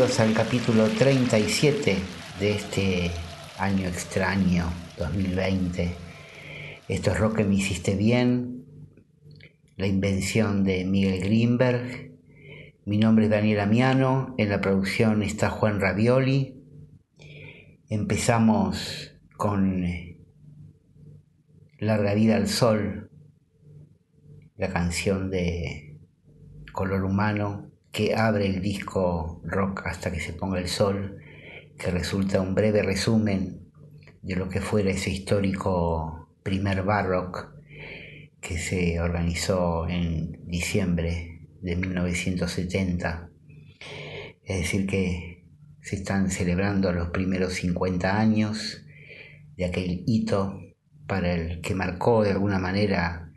Bienvenidos al capítulo 37 de este año extraño 2020. Esto es Rock me hiciste bien, la invención de Miguel Greenberg. Mi nombre es Daniel Amiano, en la producción está Juan Ravioli. Empezamos con Larga vida al sol, la canción de Color Humano que abre el disco rock hasta que se ponga el sol, que resulta un breve resumen de lo que fuera ese histórico primer barrock que se organizó en diciembre de 1970. Es decir, que se están celebrando los primeros 50 años de aquel hito para el que marcó de alguna manera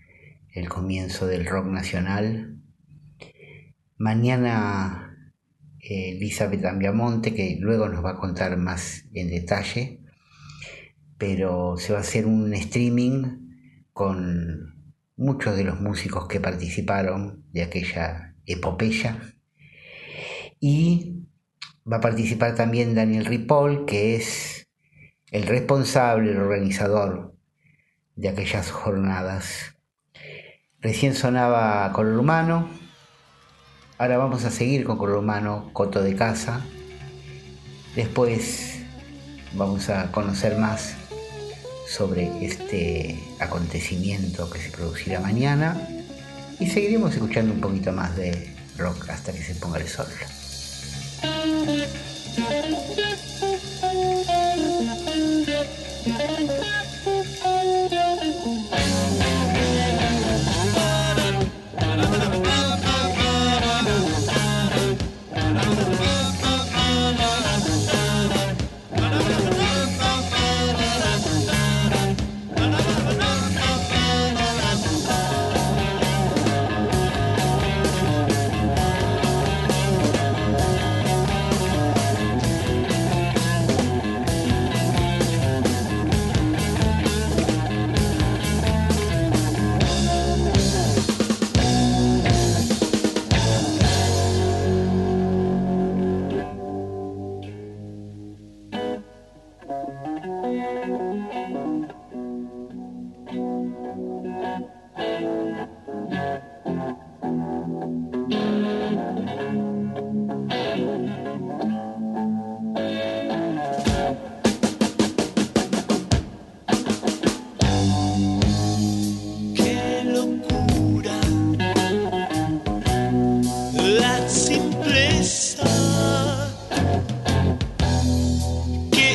el comienzo del rock nacional Mañana eh, Elizabeth Ambiamonte, que luego nos va a contar más en detalle, pero se va a hacer un streaming con muchos de los músicos que participaron de aquella epopeya. Y va a participar también Daniel Ripoll, que es el responsable, el organizador de aquellas jornadas. Recién sonaba Color Humano, Ahora vamos a seguir con Color Coto de Casa. Después vamos a conocer más sobre este acontecimiento que se producirá mañana y seguiremos escuchando un poquito más de rock hasta que se ponga el sol.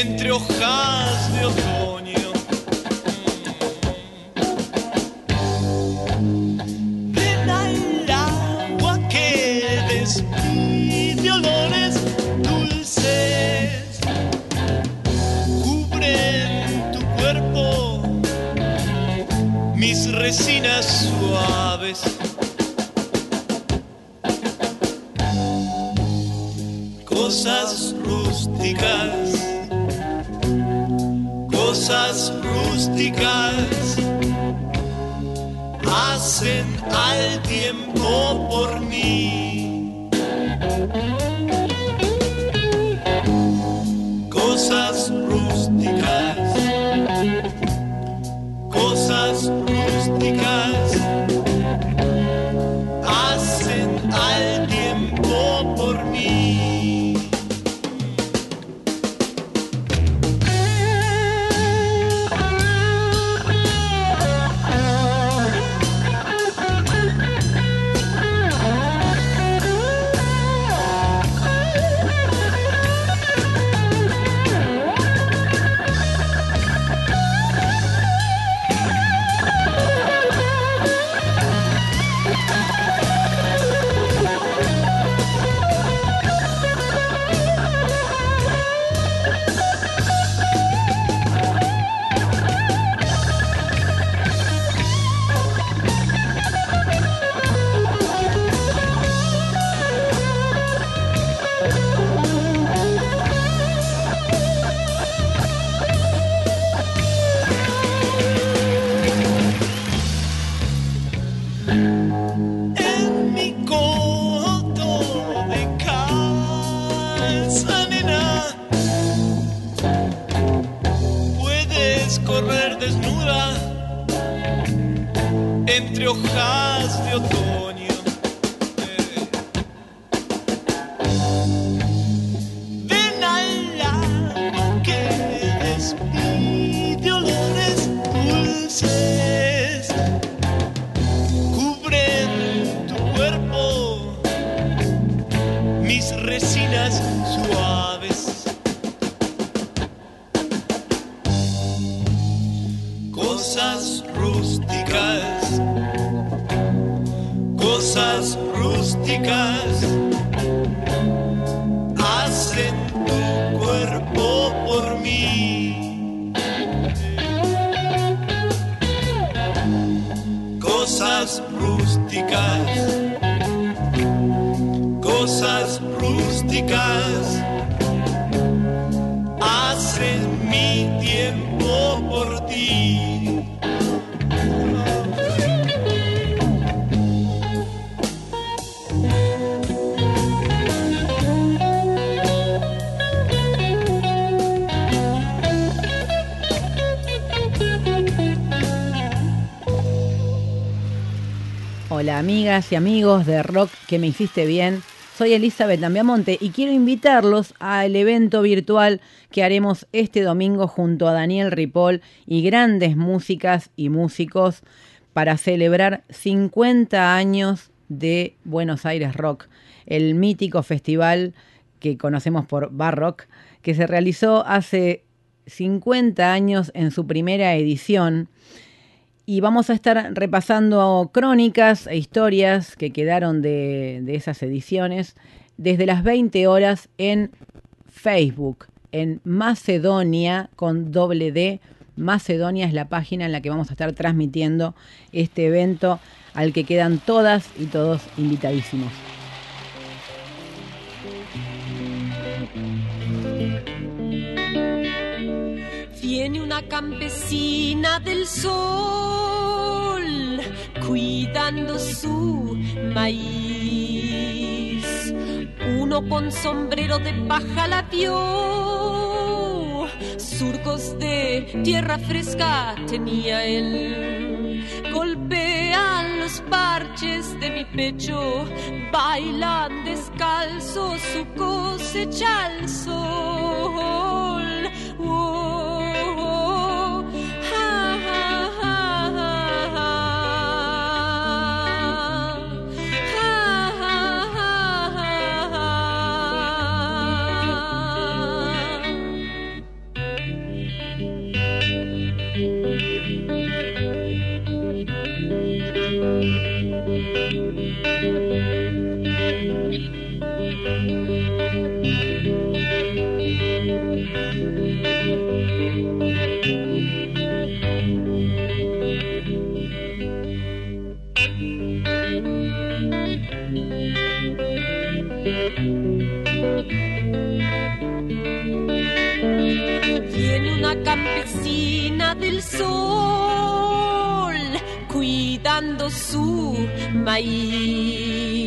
entre hojas amigas y amigos de Rock que me hiciste bien. Soy Elizabeth Lambiamonte y quiero invitarlos al evento virtual que haremos este domingo junto a Daniel Ripoll y grandes músicas y músicos para celebrar 50 años de Buenos Aires Rock, el mítico festival que conocemos por Barrock, que se realizó hace 50 años en su primera edición y vamos a estar repasando crónicas e historias que quedaron de, esas ediciones desde las 20 horas en Facebook, en Macedonia con doble D. Macedonia es la página en la que vamos a estar transmitiendo este evento al que quedan todas y todos invitadísimos. Viene una campesina del sol cuidando su maíz. Uno con sombrero de paja la vio, surcos de tierra fresca tenía él. Golpean los parches de mi pecho, bailan descalzo su cosecha al sol. Campesina del sol cuidando su maíz.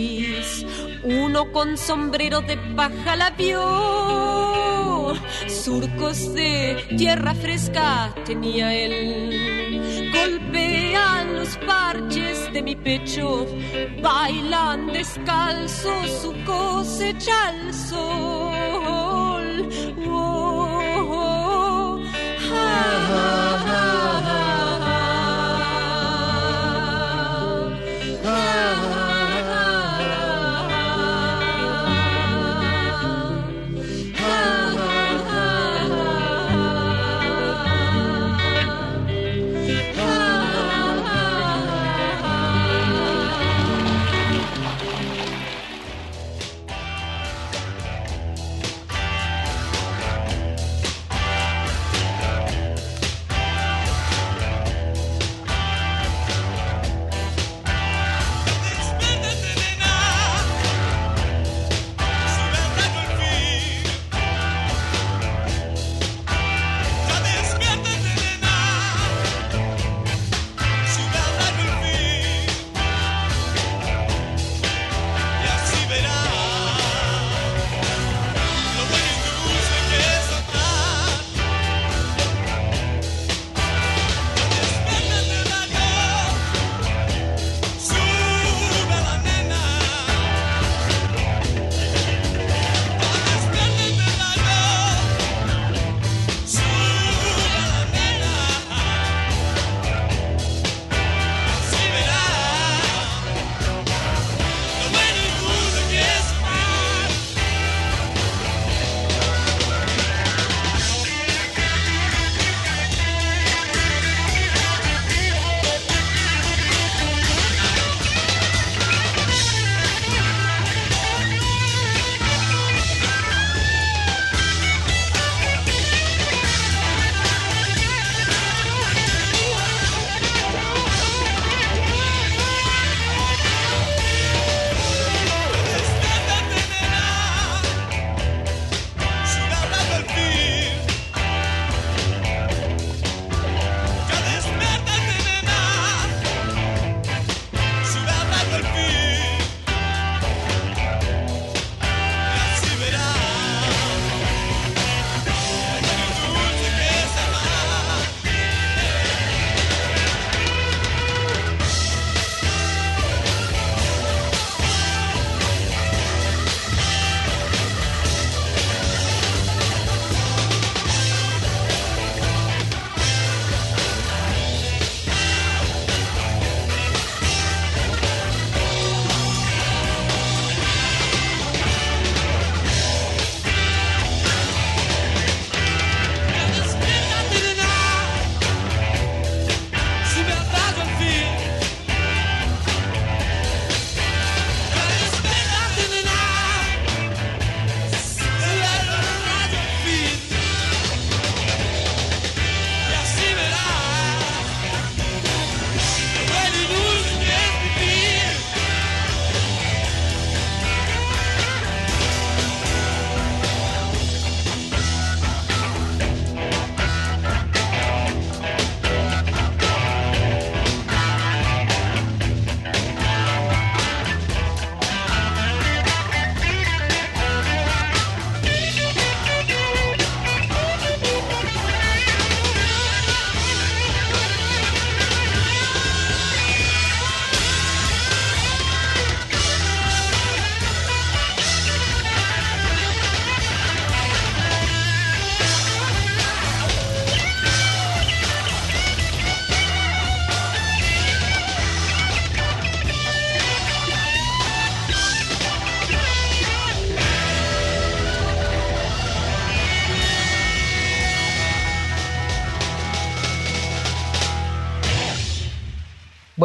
Uno con sombrero de paja la vio, surcos de tierra fresca tenía él. Golpean los parches de mi pecho, bailan descalzo su cosecha al sol. Oh, Oh.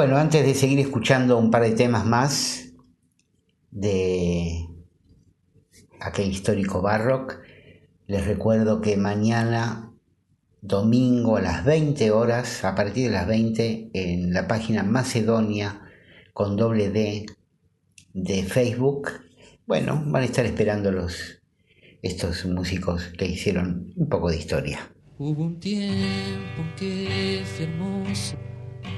Bueno, antes de seguir escuchando un par de temas más de aquel histórico Barrock, les recuerdo que mañana, domingo a las 20 horas, a partir de las 20, en la página Macedonia con doble D de Facebook, bueno, van a estar esperando los, estos músicos que hicieron un poco de historia. Hubo un tiempo que fue hermoso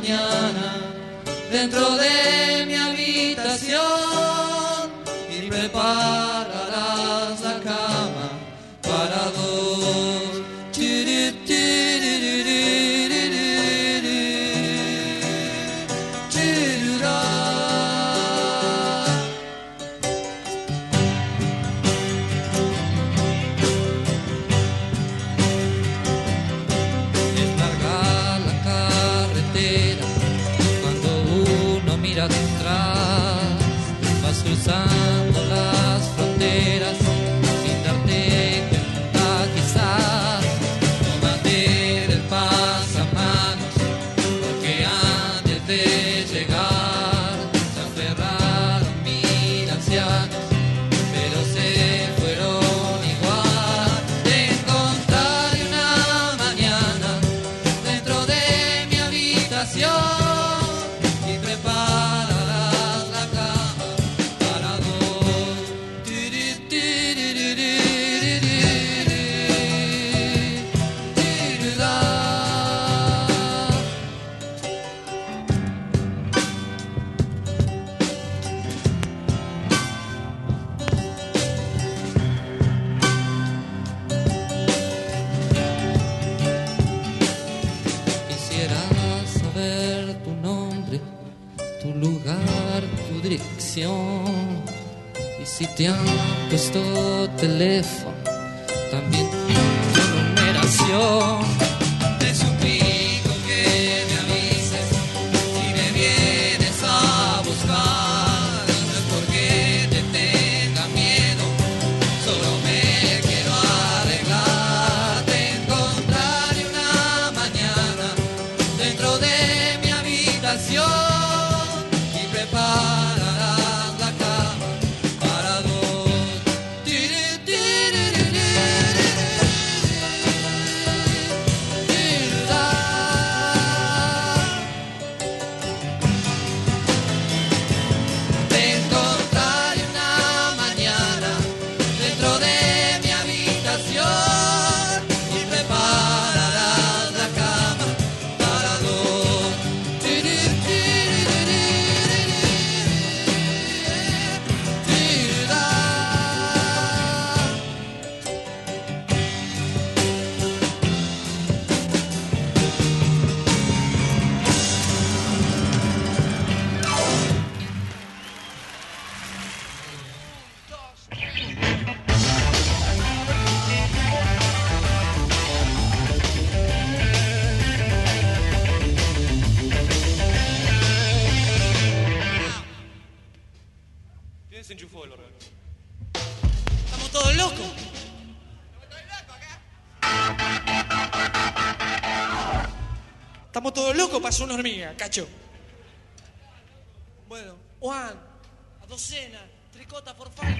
mañana dentro de mi habitación y prepararás Han puesto teléfono, desenchufó el órgano? Estamos todos locos. Estamos todos locos, pasó una hormiga, cacho. Bueno, Juan, a docena, tricota por favor.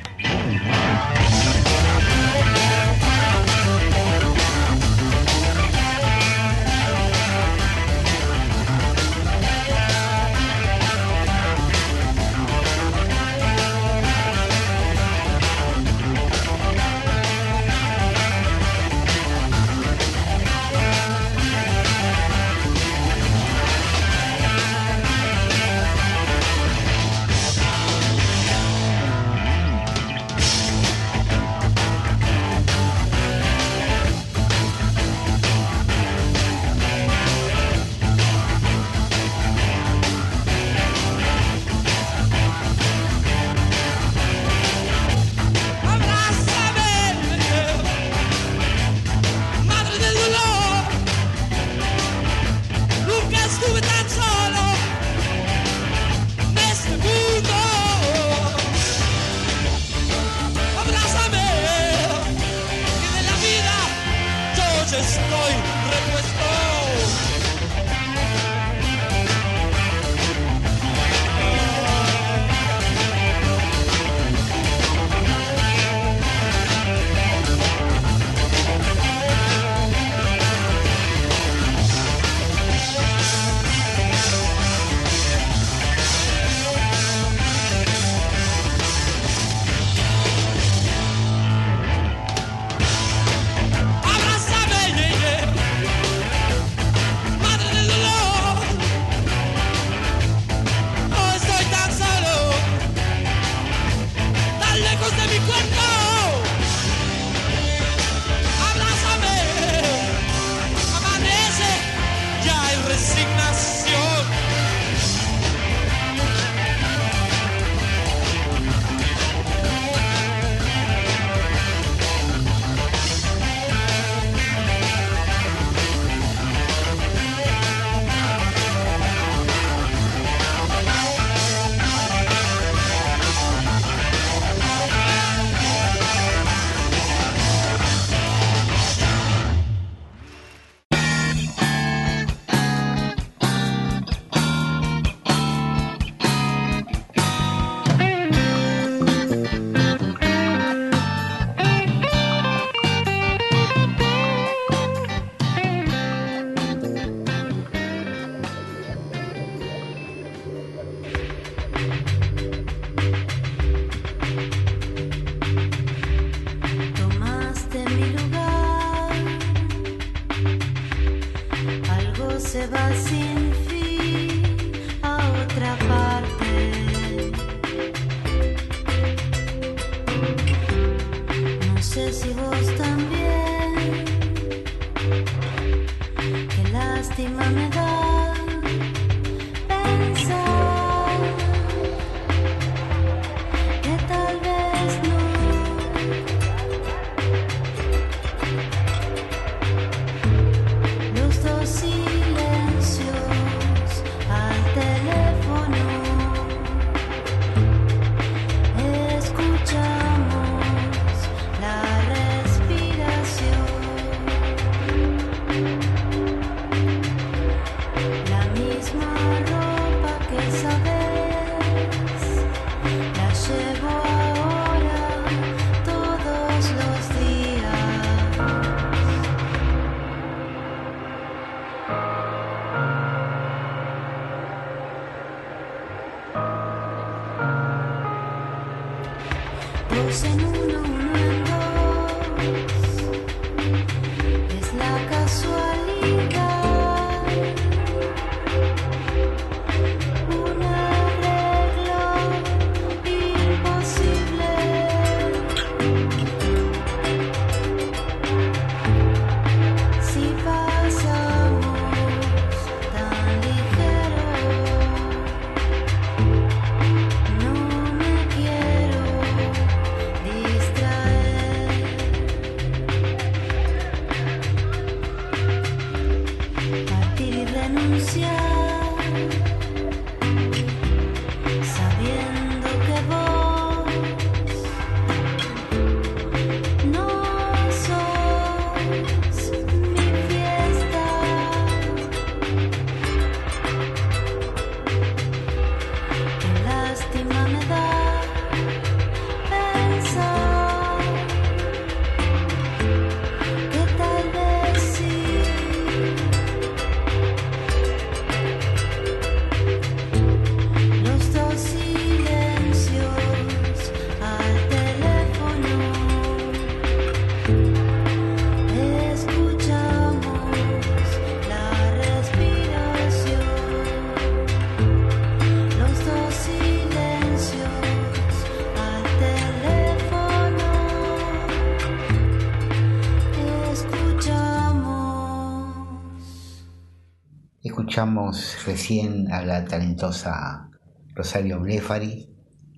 Recién a la talentosa Rosario Blefari,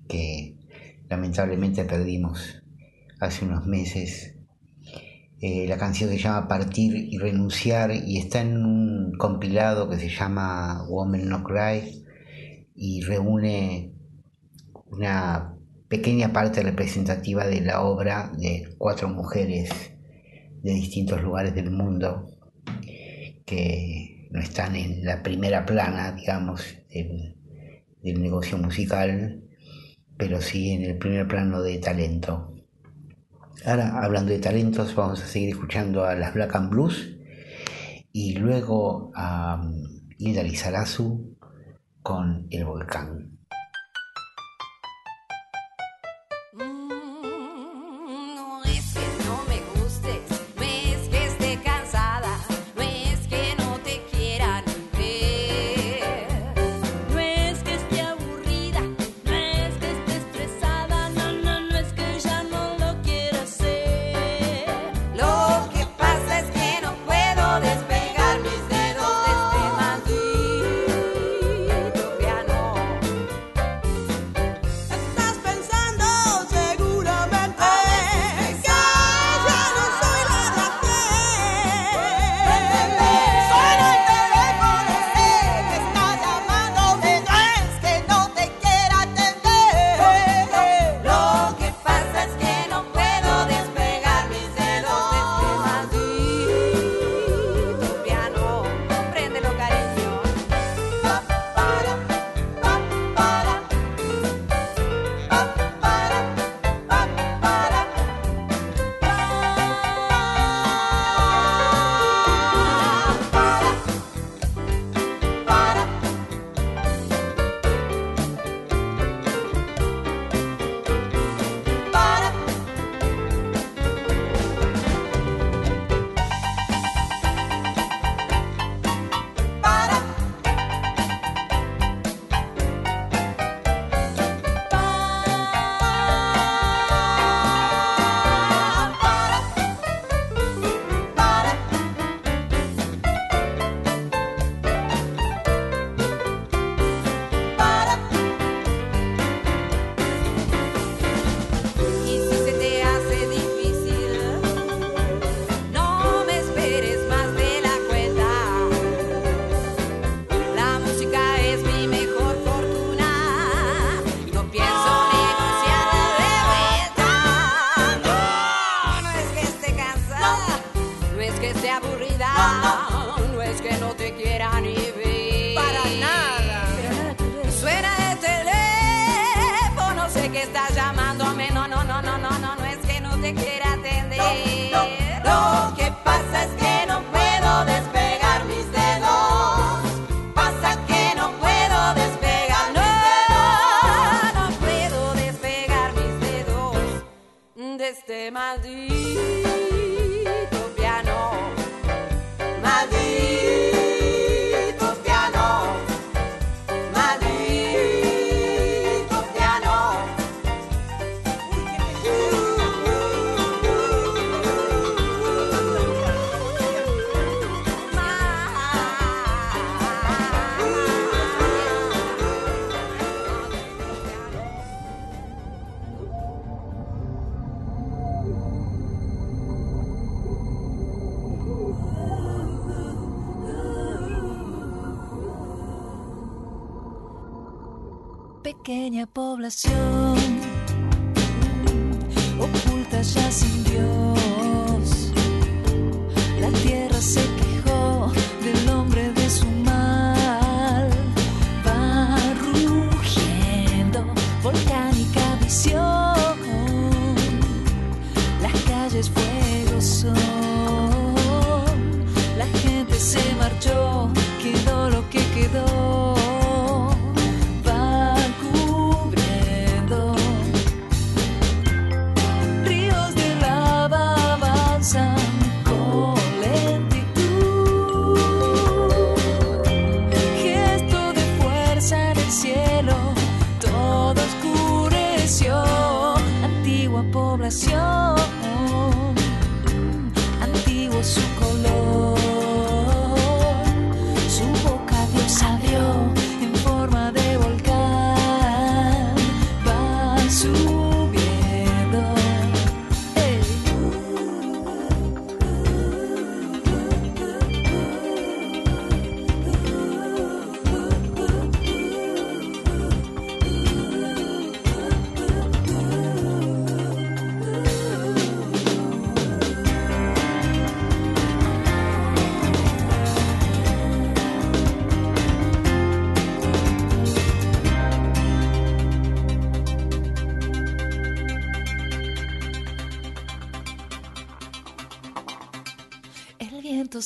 que lamentablemente perdimos hace unos meses. Eh, la canción se llama Partir y Renunciar y está en un compilado que se llama Woman No Cry y reúne una pequeña parte representativa de la obra de cuatro mujeres de distintos lugares del mundo que no están en la primera plana, digamos, del, negocio musical, pero sí en el primer plano de talento. Ahora, hablando de talentos, vamos a seguir escuchando a las Black and Blues y luego a um, Hilda Lizarazu con El Volcán.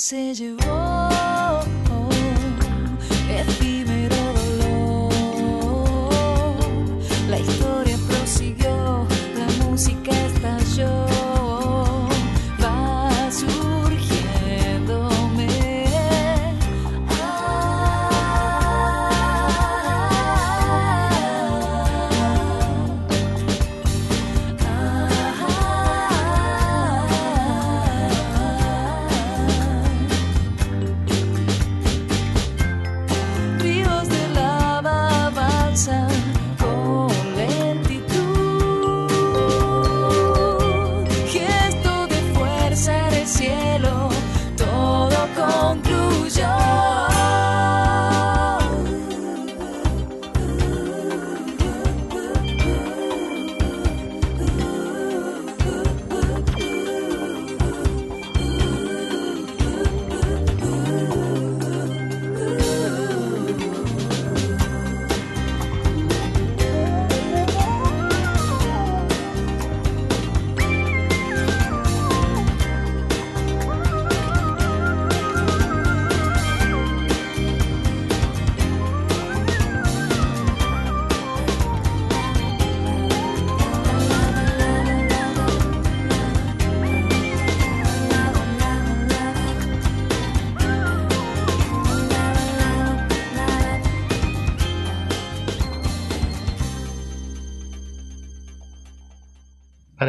Se llevó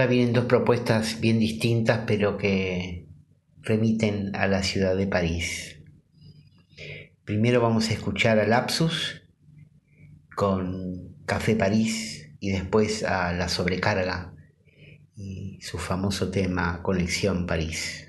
vienen dos propuestas bien distintas, pero que remiten a la ciudad de París. Primero vamos a escuchar a Lapsus con Café París y después a La Sobrecarga y su famoso tema Conexión París.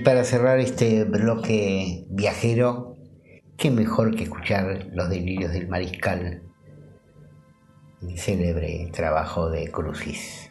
Para cerrar este bloque viajero, qué mejor que escuchar los delirios del mariscal, el célebre trabajo de Crucis.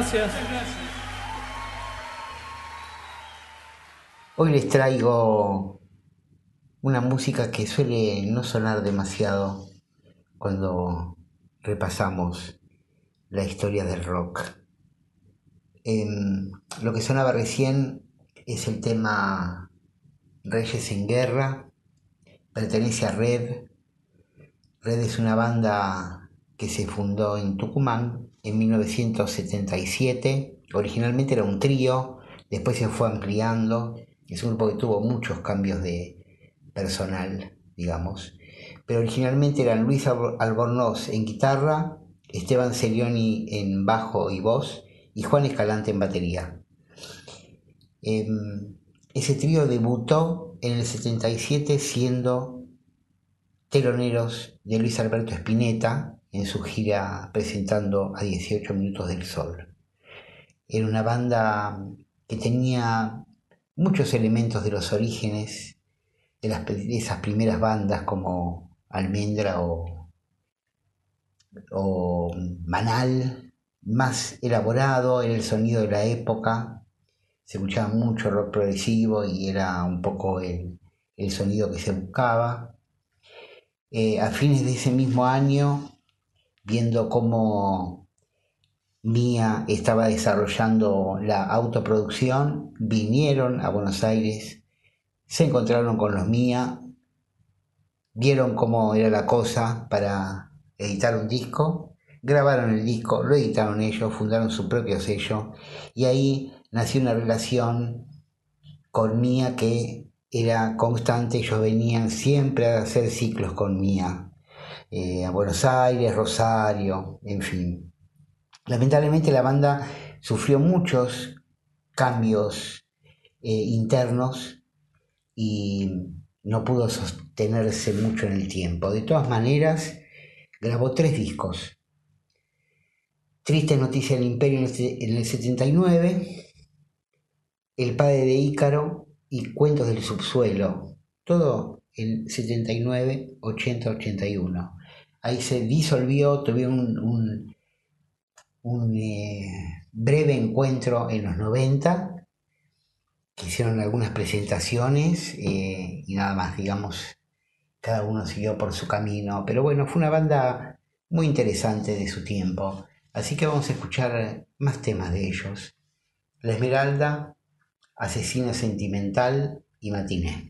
Gracias. Hoy les traigo una música que suele no sonar demasiado cuando repasamos la historia del rock. Lo que sonaba recién es el tema Reyes en Guerra, pertenece a Red. Red es una banda que se fundó en Tucumán en 1977. Originalmente era un trío, después se fue ampliando. Es un grupo que tuvo muchos cambios de personal, digamos. Pero originalmente eran Luis Albornoz en guitarra, Esteban Celioni en bajo y voz y Juan Escalante en batería. Em, ese trío debutó en el 77 siendo teloneros de Luis Alberto Spinetta, en su gira presentando a 18 minutos del sol. Era una banda que tenía muchos elementos de los orígenes de, las, esas primeras bandas como Almendra o, o Manal, más elaborado, era el sonido de la época, se escuchaba mucho rock progresivo y era un poco el, sonido que se buscaba. Eh, a fines de ese mismo año viendo cómo Mía estaba desarrollando la autoproducción, vinieron a Buenos Aires, se encontraron con los Mía, vieron cómo era la cosa para editar un disco, grabaron el disco, lo editaron ellos, fundaron su propio sello y ahí nació una relación con Mía que era constante, ellos venían siempre a hacer ciclos con Mía, eh, a Buenos Aires, Rosario, en fin. Lamentablemente la banda sufrió muchos cambios eh, internos y no pudo sostenerse mucho en el tiempo. De todas maneras, grabó tres discos. Triste noticia del imperio en el 79, El padre de Ícaro y Cuentos del subsuelo. Todo en 79, 80, 81 ahí se disolvió, tuvieron un, eh, breve encuentro en los 90, que hicieron algunas presentaciones eh, y nada más, digamos, cada uno siguió por su camino, pero bueno, fue una banda muy interesante de su tiempo, así que vamos a escuchar más temas de ellos. La Esmeralda, Asesina Sentimental y Matiné.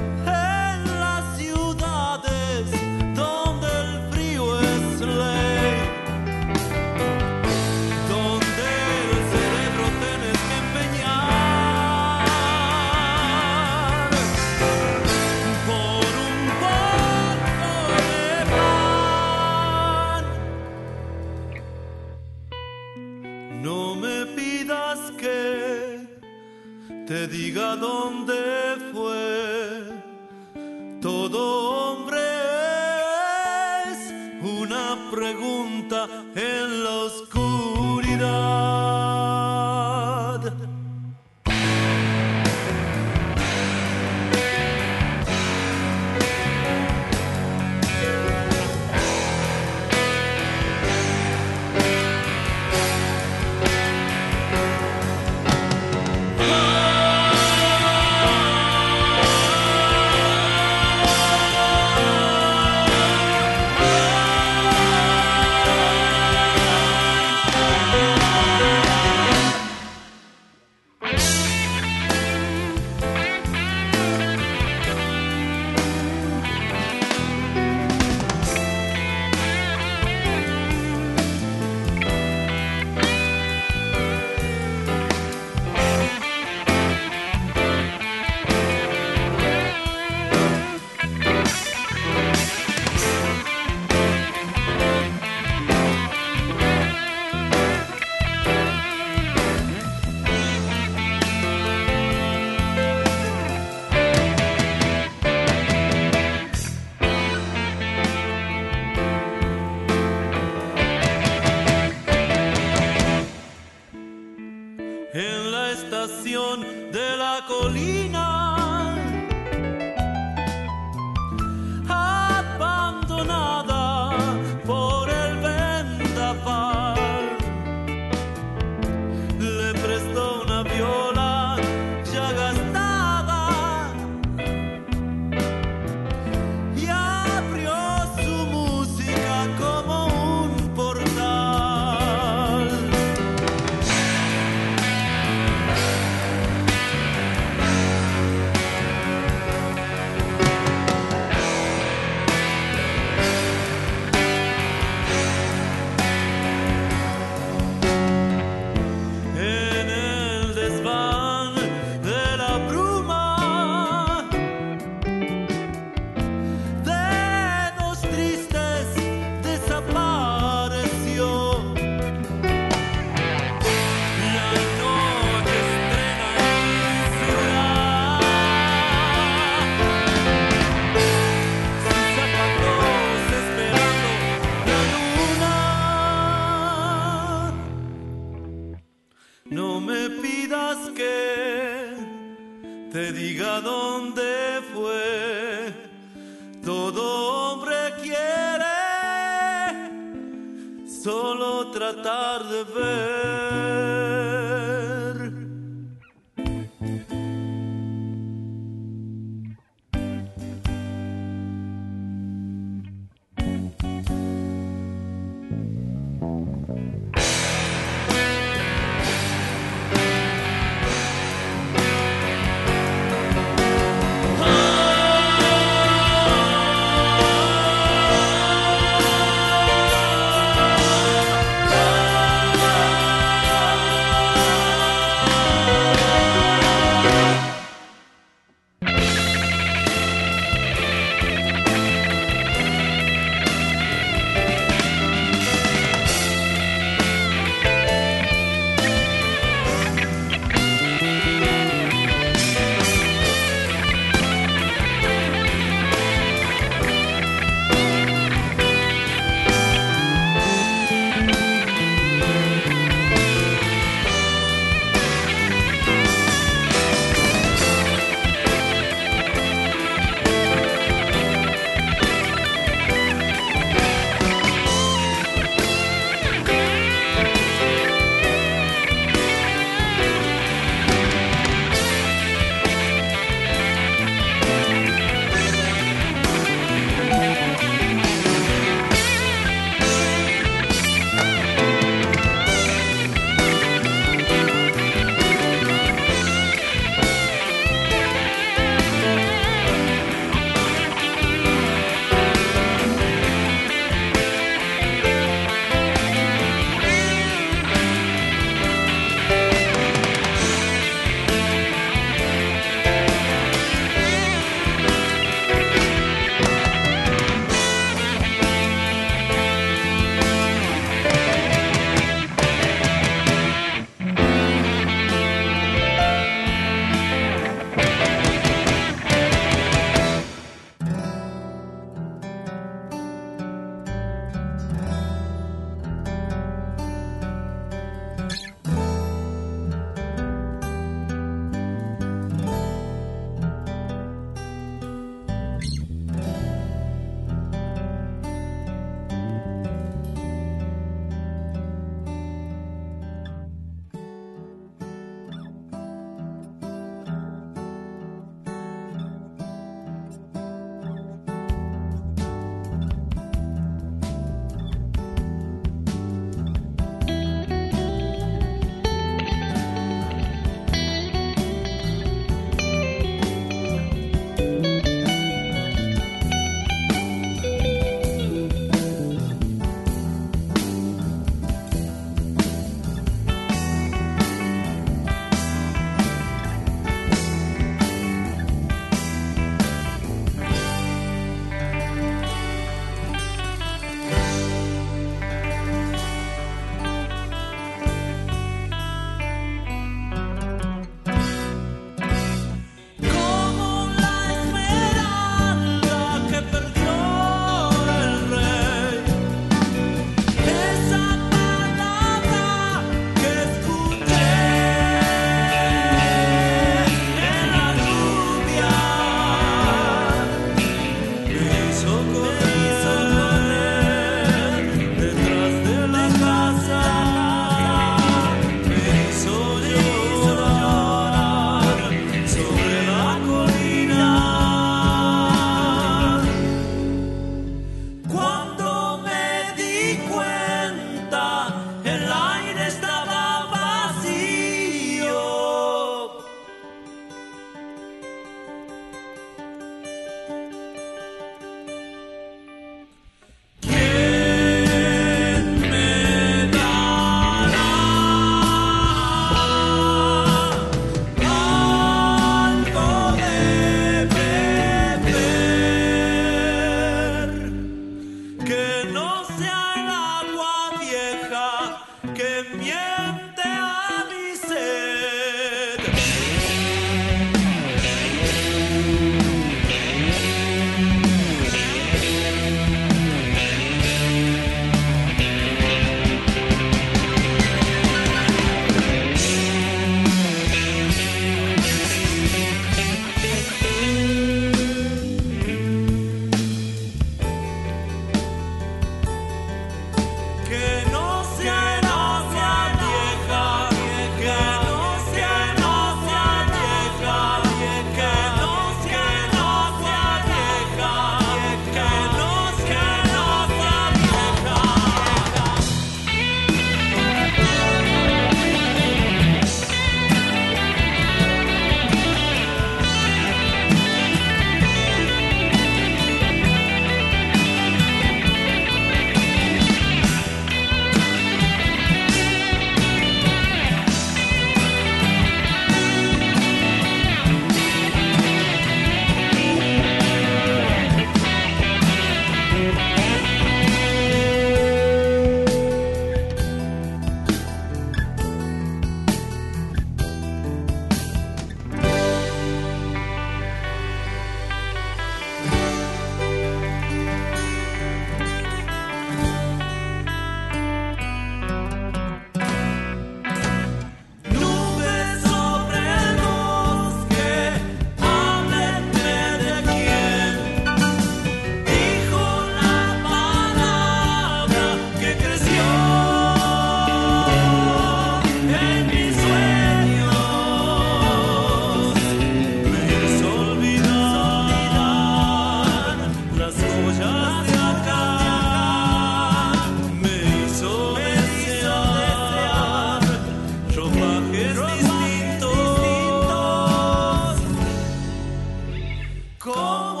como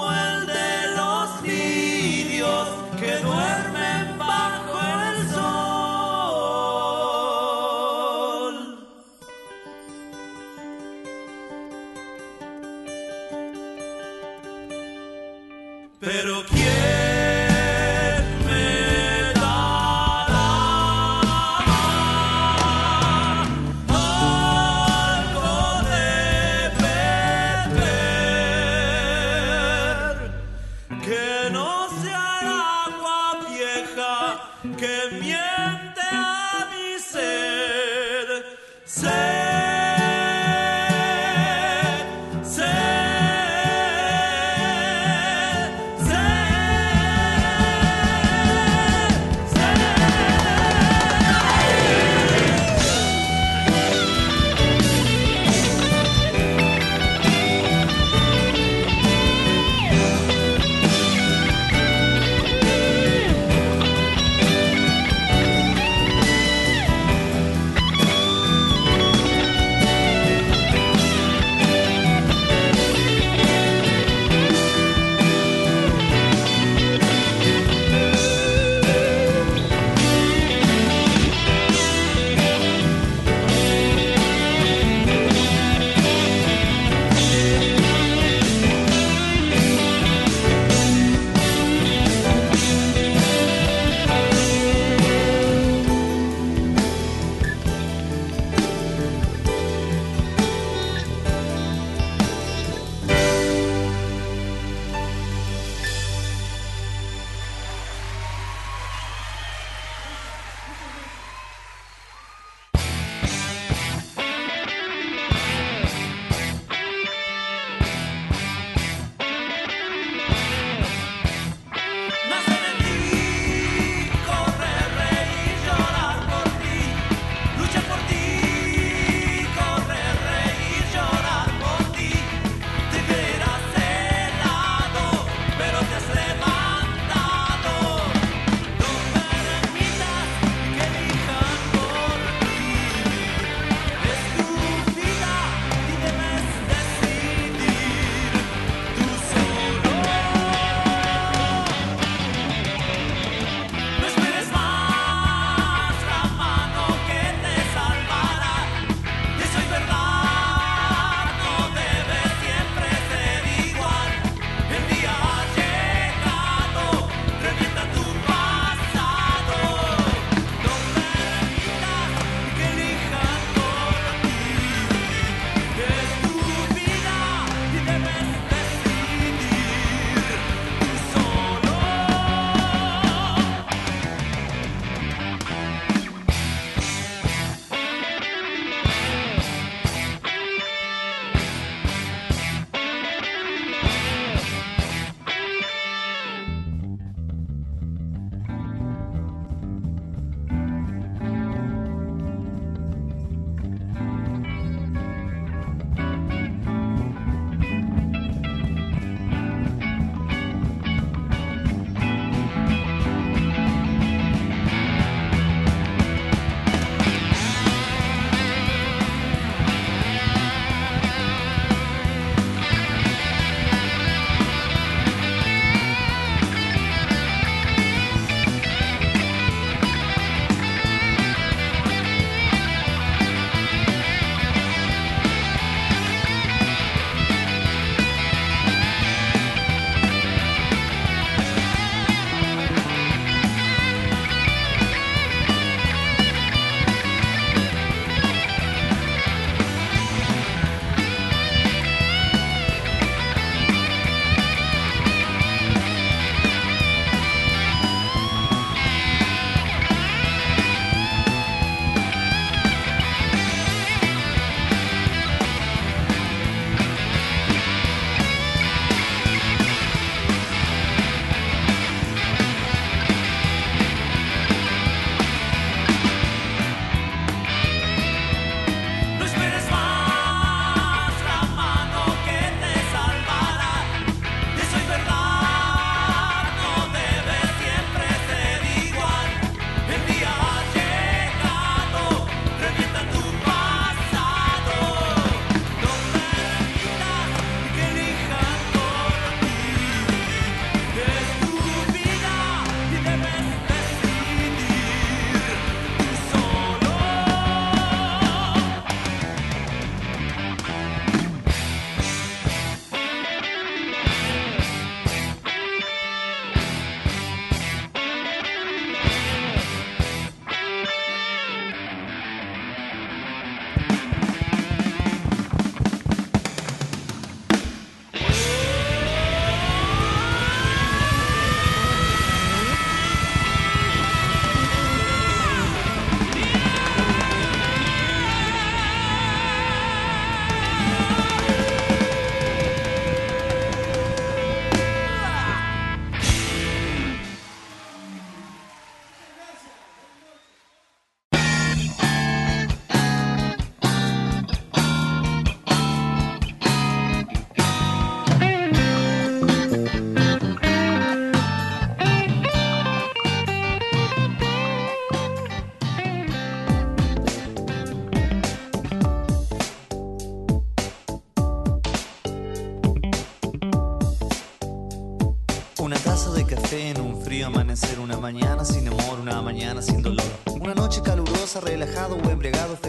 relajado o embriagado.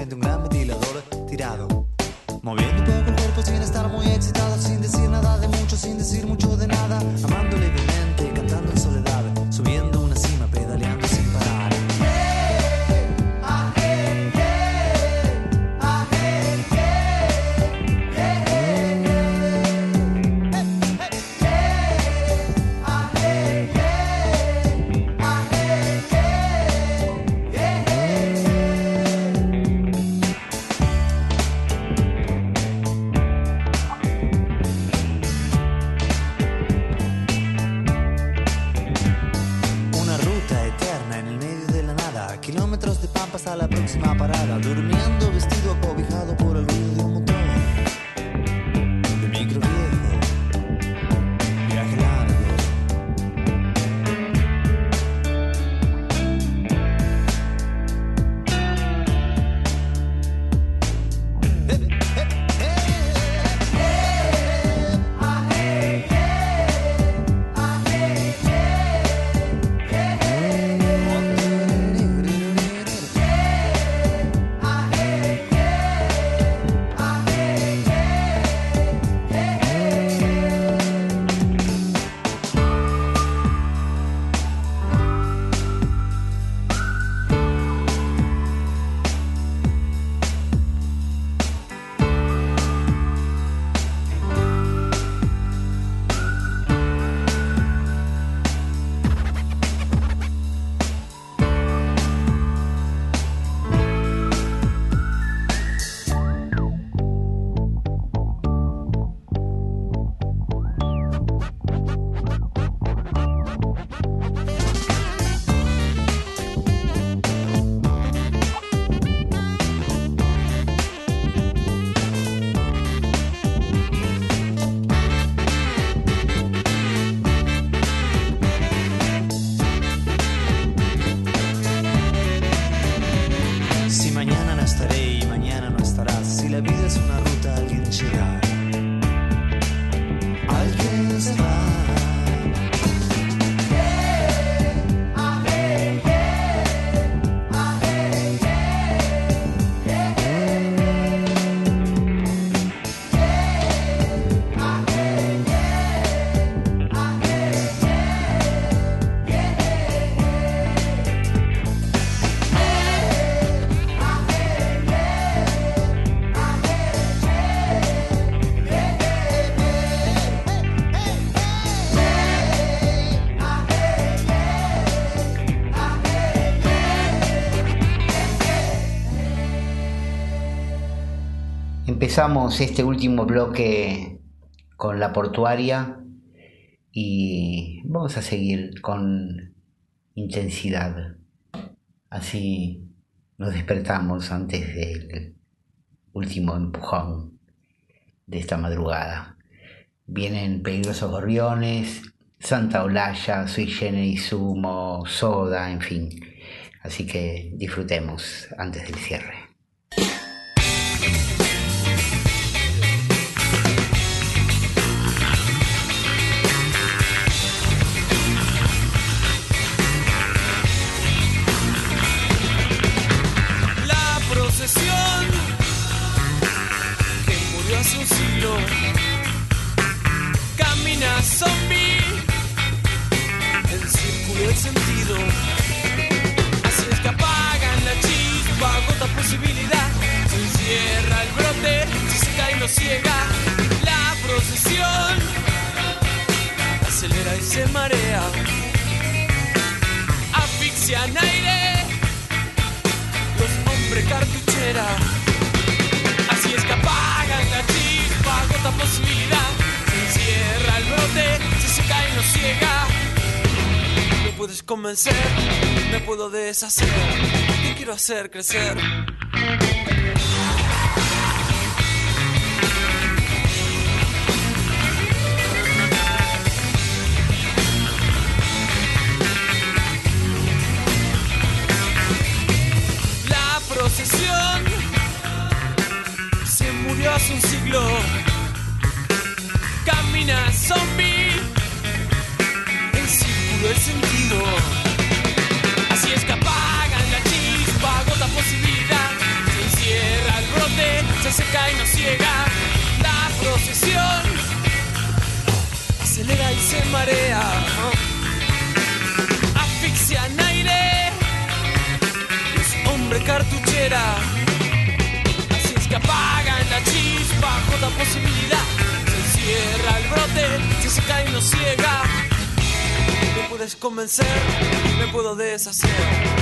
Empezamos este último bloque con la portuaria y vamos a seguir con intensidad. Así nos despertamos antes del último empujón de esta madrugada. Vienen peligrosos gorriones, Santa Olalla, Sui y Sumo, Soda, en fin. Así que disfrutemos antes del cierre. cierta posibilidad. Se encierra el brote, Si se seca y nos ciega. Me puedes convencer, me puedo deshacer. Te quiero hacer crecer. La procesión se murió hace un siglo zombie. El círculo es sentido. Así es que apagan la chispa, agota posibilidad. Se encierra el brote, se seca y nos ciega. La procesión acelera y se marea. Asfixian aire. Es hombre cartuchera. Así es que apagan la chispa, agota posibilidad se encierra el brote, se seca y nos ciega. Me puedes convencer, me puedo deshacer.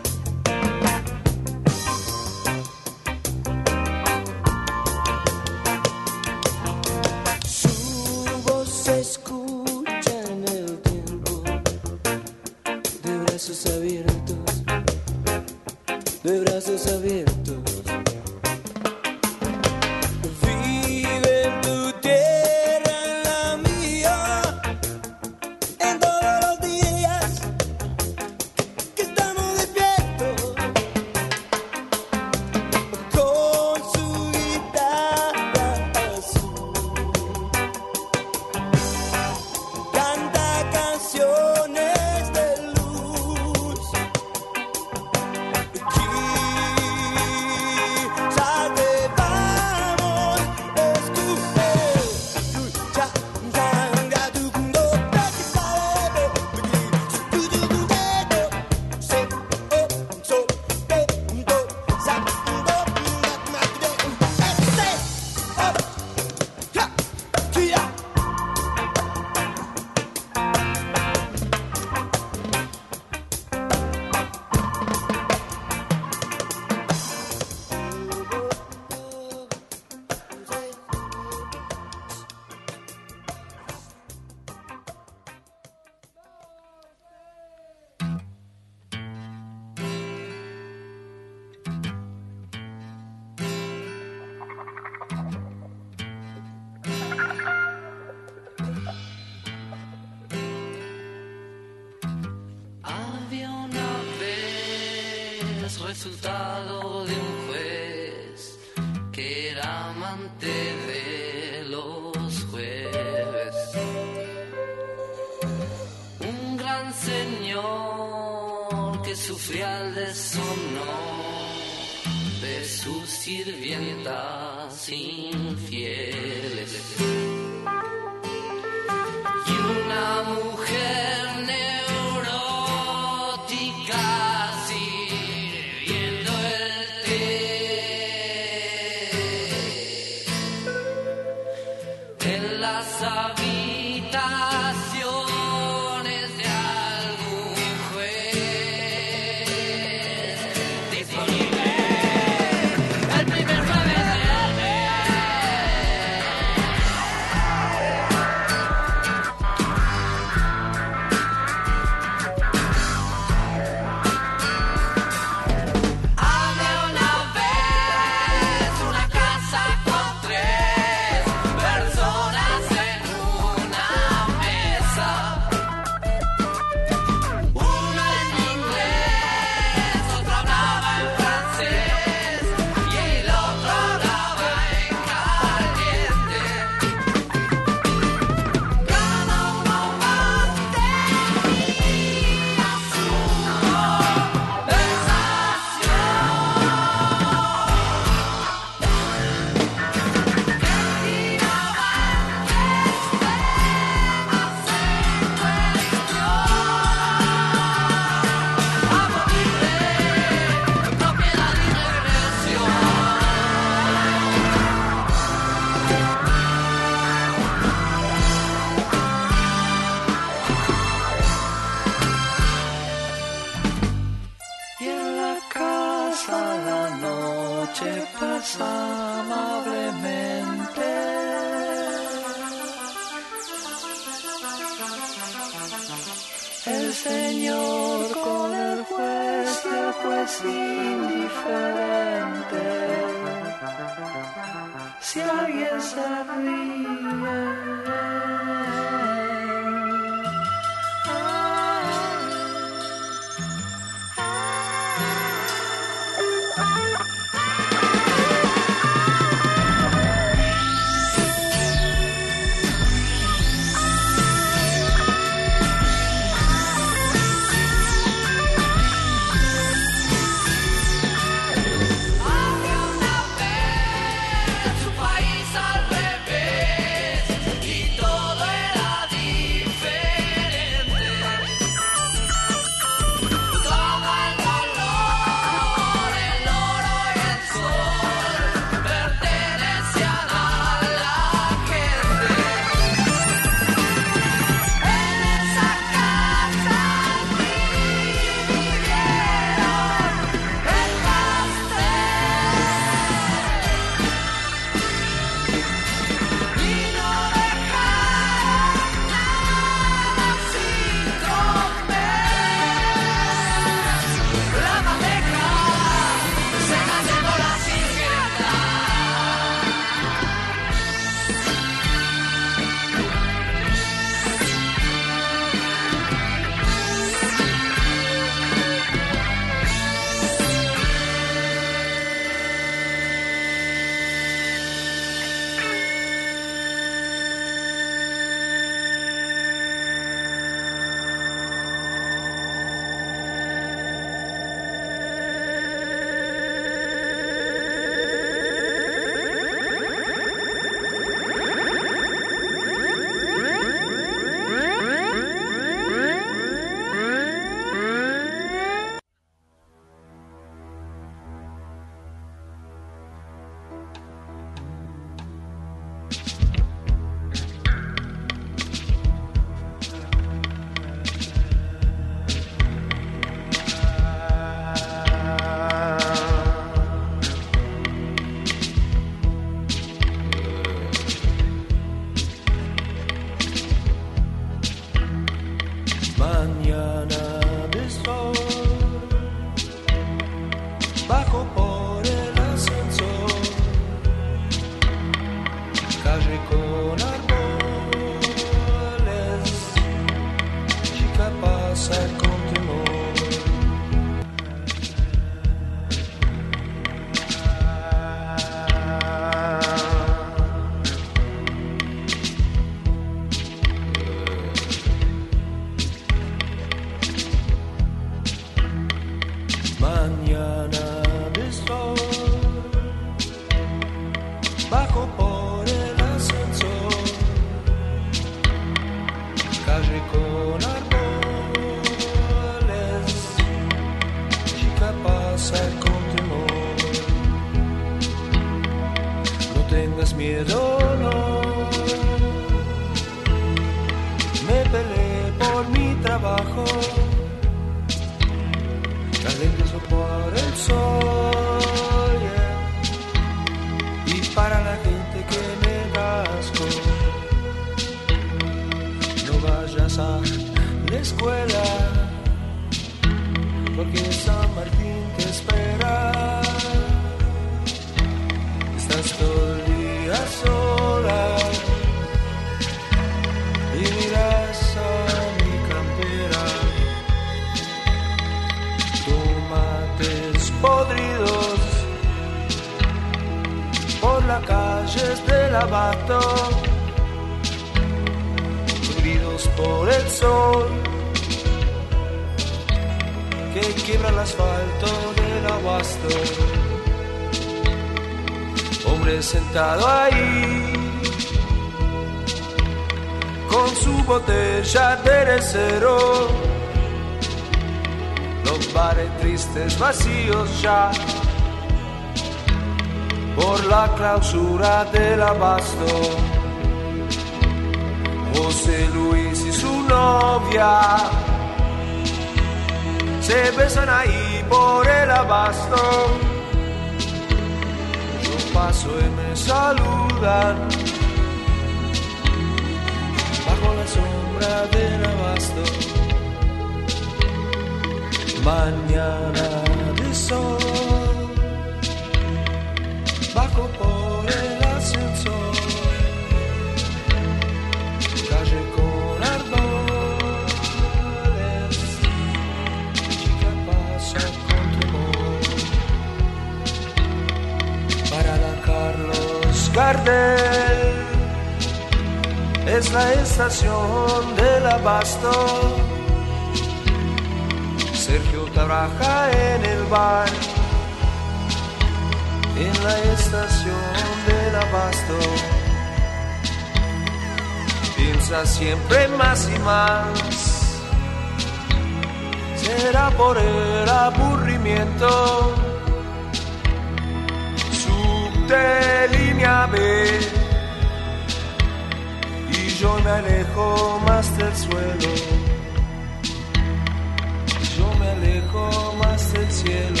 Alejo más del cielo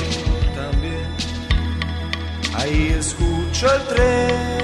también. Ahí escucho el tren.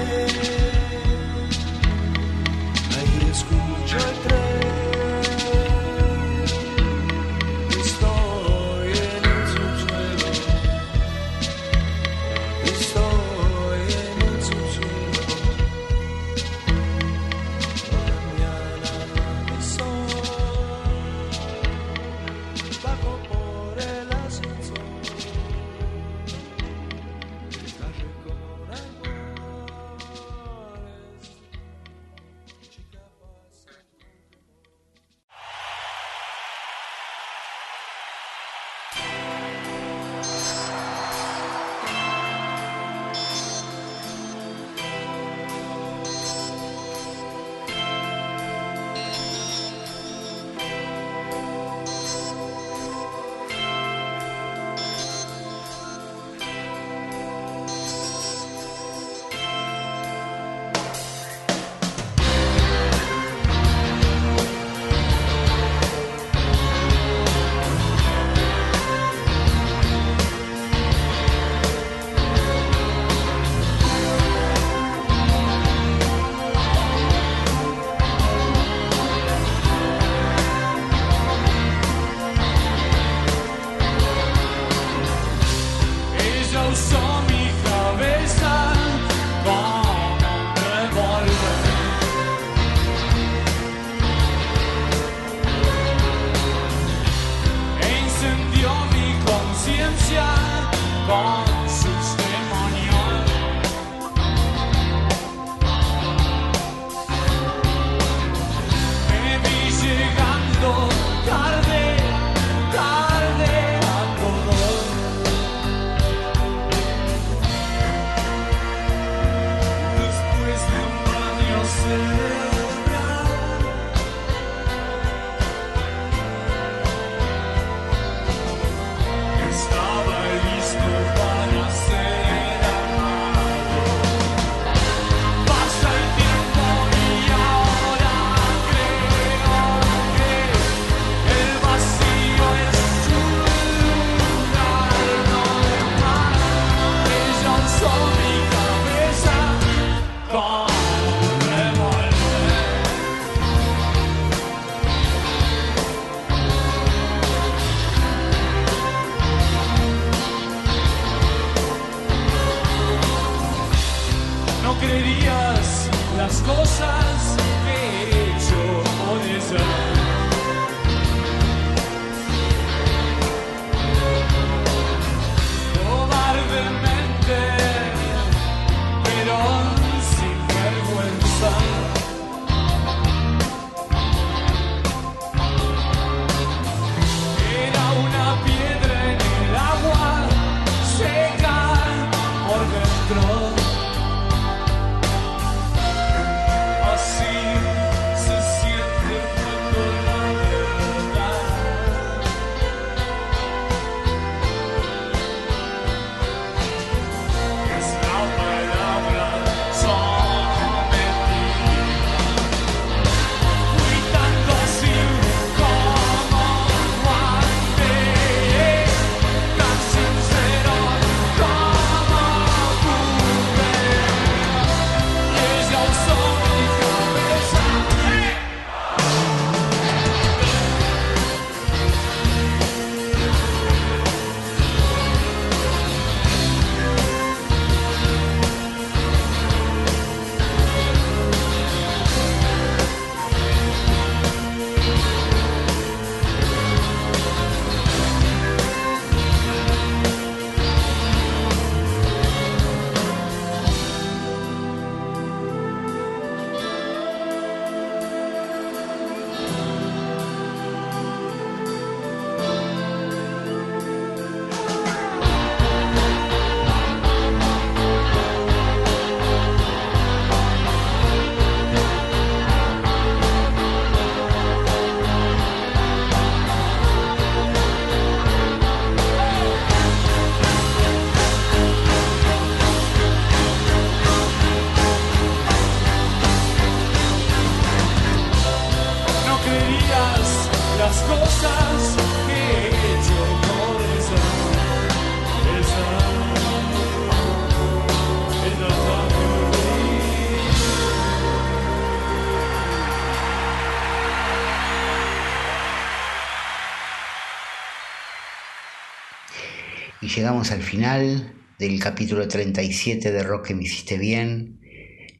Llegamos al final del capítulo 37 de Rock que me hiciste bien,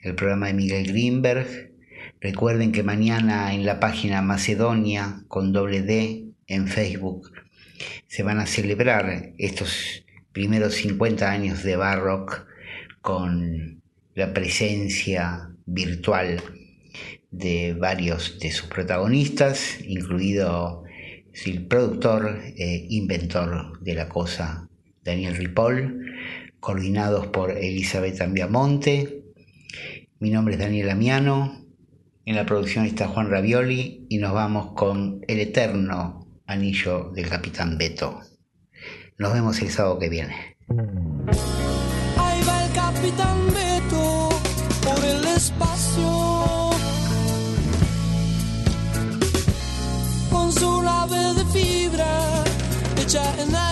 el programa de Miguel Greenberg. Recuerden que mañana en la página Macedonia con doble D en Facebook se van a celebrar estos primeros 50 años de Barrock con la presencia virtual de varios de sus protagonistas, incluido el productor e inventor de la cosa, Daniel Ripoll, coordinados por Elizabeth Ambiamonte. Mi nombre es Daniel Amiano, en la producción está Juan Ravioli y nos vamos con el eterno anillo del Capitán Beto. Nos vemos el sábado que viene. Ahí va el capitán Beto por el espacio. Con su de fibra hecha en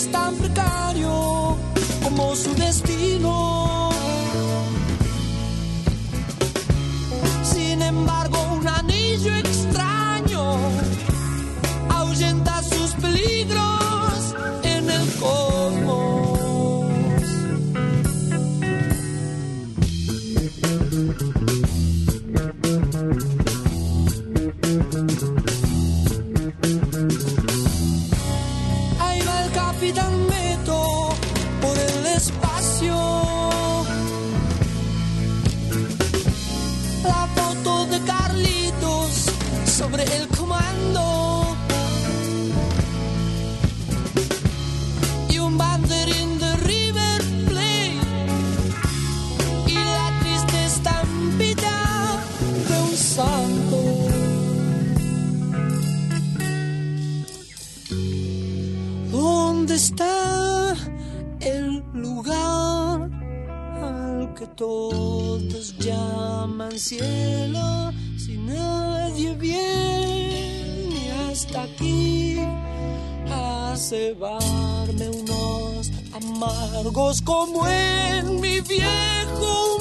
es tan precario como su destino. Cielo? Si nadie viene hasta aquí a cebarme unos amargos como en mi viejo